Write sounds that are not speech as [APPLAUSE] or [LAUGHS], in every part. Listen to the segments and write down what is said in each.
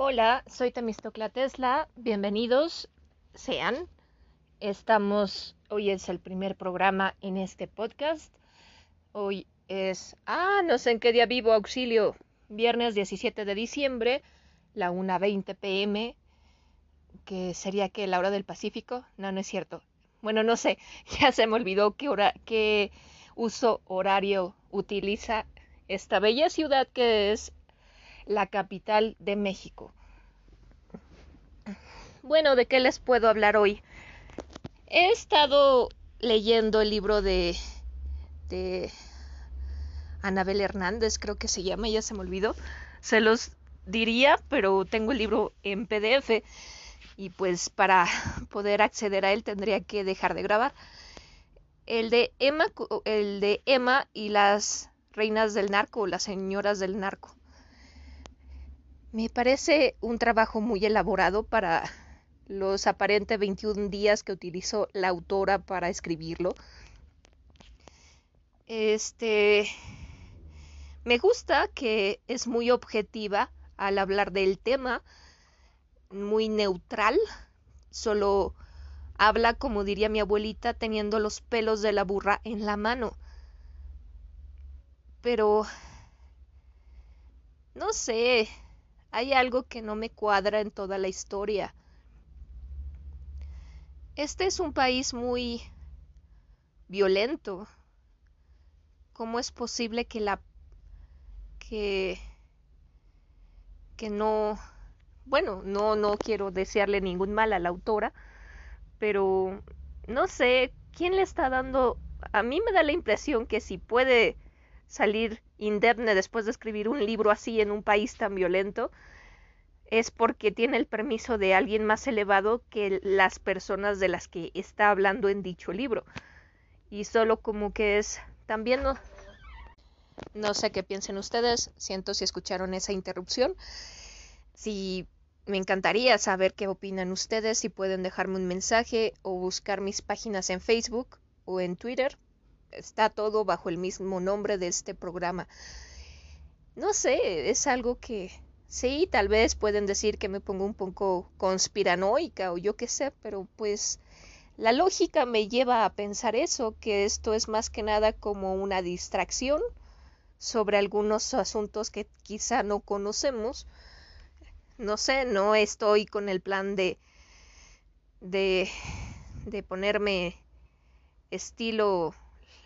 Hola, soy Temistocla Tesla. Bienvenidos sean. Estamos, hoy es el primer programa en este podcast. Hoy es, ah, no sé en qué día vivo, auxilio. Viernes 17 de diciembre, la 1.20 pm, que sería que la hora del Pacífico. No, no es cierto. Bueno, no sé, [LAUGHS] ya se me olvidó qué hora, qué uso horario utiliza esta bella ciudad que es la capital de México. Bueno, ¿de qué les puedo hablar hoy? He estado leyendo el libro de, de Anabel Hernández, creo que se llama, ya se me olvidó. Se los diría, pero tengo el libro en PDF y pues para poder acceder a él tendría que dejar de grabar. El de Emma, el de Emma y las reinas del narco, las señoras del narco. Me parece un trabajo muy elaborado para los aparentes 21 días que utilizó la autora para escribirlo. Este me gusta que es muy objetiva al hablar del tema, muy neutral, solo habla, como diría mi abuelita, teniendo los pelos de la burra en la mano. Pero no sé, hay algo que no me cuadra en toda la historia. Este es un país muy violento. ¿Cómo es posible que la que que no bueno, no no quiero desearle ningún mal a la autora, pero no sé quién le está dando a mí me da la impresión que si puede salir indemne después de escribir un libro así en un país tan violento, es porque tiene el permiso de alguien más elevado que las personas de las que está hablando en dicho libro. Y solo como que es también no, no sé qué piensen ustedes, siento si escucharon esa interrupción. Si me encantaría saber qué opinan ustedes, si pueden dejarme un mensaje o buscar mis páginas en Facebook o en Twitter está todo bajo el mismo nombre de este programa. No sé, es algo que sí, tal vez pueden decir que me pongo un poco conspiranoica o yo qué sé, pero pues la lógica me lleva a pensar eso, que esto es más que nada como una distracción sobre algunos asuntos que quizá no conocemos. No sé, no estoy con el plan de de de ponerme estilo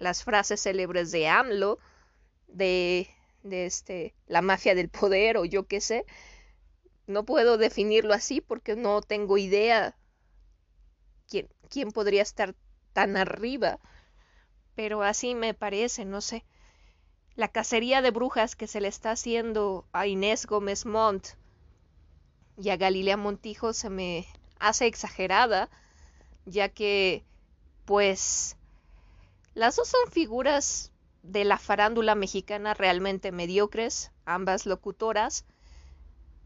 las frases célebres de AMLO, de, de este, la mafia del poder o yo qué sé. No puedo definirlo así porque no tengo idea quién, quién podría estar tan arriba. Pero así me parece, no sé. La cacería de brujas que se le está haciendo a Inés Gómez Montt y a Galilea Montijo se me hace exagerada, ya que, pues, las dos son figuras de la farándula mexicana realmente mediocres, ambas locutoras,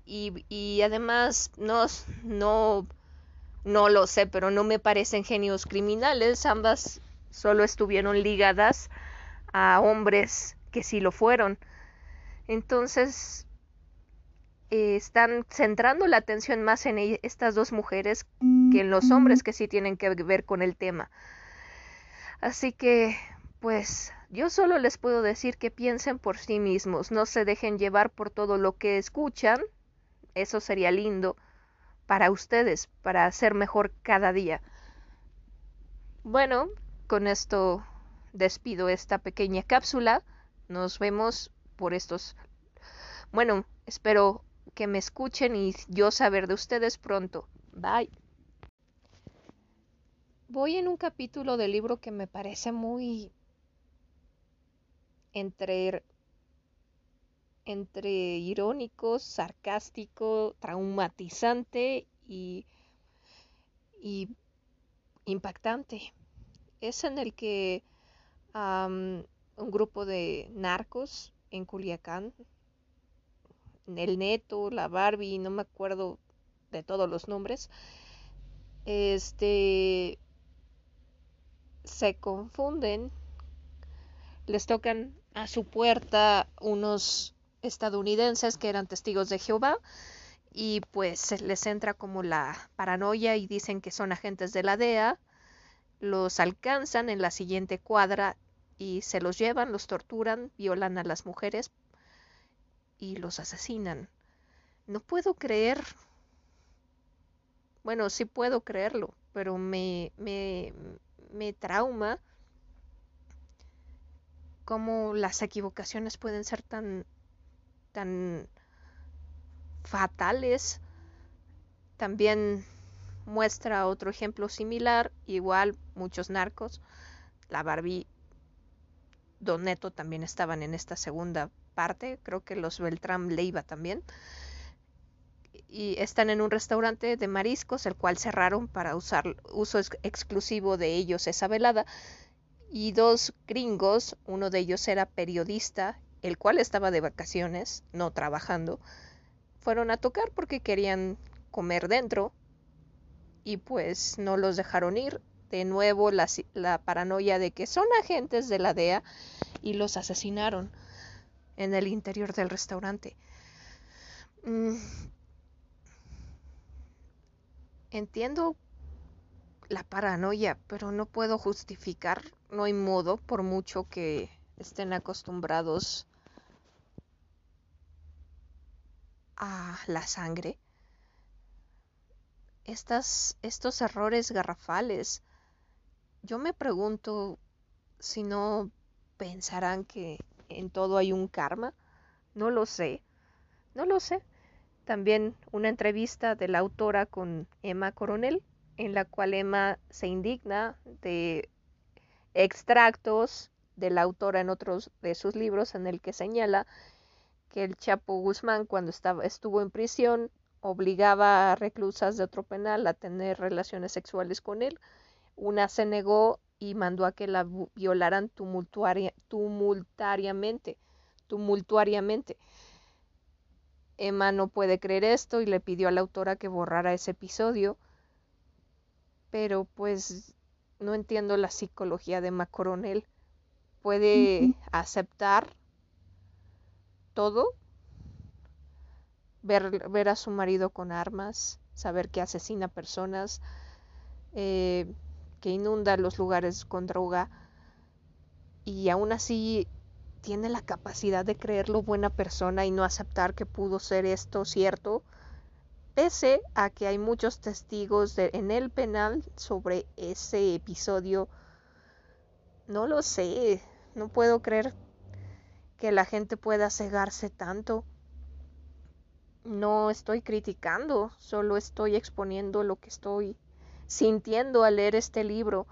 y, además no, no, no lo sé, pero no me parecen genios criminales, ambas solo estuvieron ligadas a hombres que sí lo fueron. Entonces, eh, están centrando la atención más en estas dos mujeres que en los hombres que sí tienen que ver con el tema. Así que, pues, yo solo les puedo decir que piensen por sí mismos, no se dejen llevar por todo lo que escuchan, eso sería lindo para ustedes, para ser mejor cada día. Bueno, con esto despido esta pequeña cápsula, nos vemos por estos... Bueno, espero que me escuchen y yo saber de ustedes pronto. Bye voy en un capítulo del libro que me parece muy entre entre irónico, sarcástico, traumatizante y, y impactante. Es en el que un grupo de narcos en Culiacán, el Neto, la Barbie, no me acuerdo de todos los nombres, este se confunden, les tocan a su puerta unos estadounidenses que eran testigos de Jehová y pues les entra como la paranoia y dicen que son agentes de la DEA, los alcanzan en la siguiente cuadra y se los llevan, los torturan, violan a las mujeres y los asesinan. No puedo creer, bueno, sí puedo creerlo, pero me, me, me trauma cómo las equivocaciones pueden ser tan, tan fatales. También muestra otro ejemplo similar, igual muchos narcos. La Barbie Don Neto también estaban en esta segunda parte, creo que los Beltrán Leiva también. Y están en un restaurante de mariscos, el cual cerraron para usar uso exclusivo de ellos esa velada. Y dos gringos, uno de ellos era periodista, el cual estaba de vacaciones, no trabajando, fueron a tocar porque querían comer dentro y pues no los dejaron ir. De nuevo la, la paranoia de que son agentes de la DEA y los asesinaron en el interior del restaurante. Mm. Entiendo la paranoia, pero no puedo justificar, no hay modo, por mucho que estén acostumbrados a la sangre. Estas, estos errores garrafales, yo me pregunto si no pensarán que en todo hay un karma. No lo sé, no lo sé. También una entrevista de la autora con Emma Coronel, en la cual Emma se indigna de extractos de la autora en otros de sus libros en el que señala que el Chapo Guzmán cuando estaba, estuvo en prisión obligaba a reclusas de otro penal a tener relaciones sexuales con él. Una se negó y mandó a que la violaran tumultuariamente, tumultuariamente. Emma no puede creer esto y le pidió a la autora que borrara ese episodio, pero pues no entiendo la psicología de Emma Coronel. Puede aceptar todo, ver, ver a su marido con armas, saber que asesina personas, eh, que inunda los lugares con droga. Y aún así tiene la capacidad de creerlo buena persona y no aceptar que pudo ser esto cierto, pese a que hay muchos testigos en el penal sobre ese episodio. No lo sé, no puedo creer que la gente pueda cegarse tanto. No estoy criticando, solo estoy exponiendo lo que estoy sintiendo al leer este libro.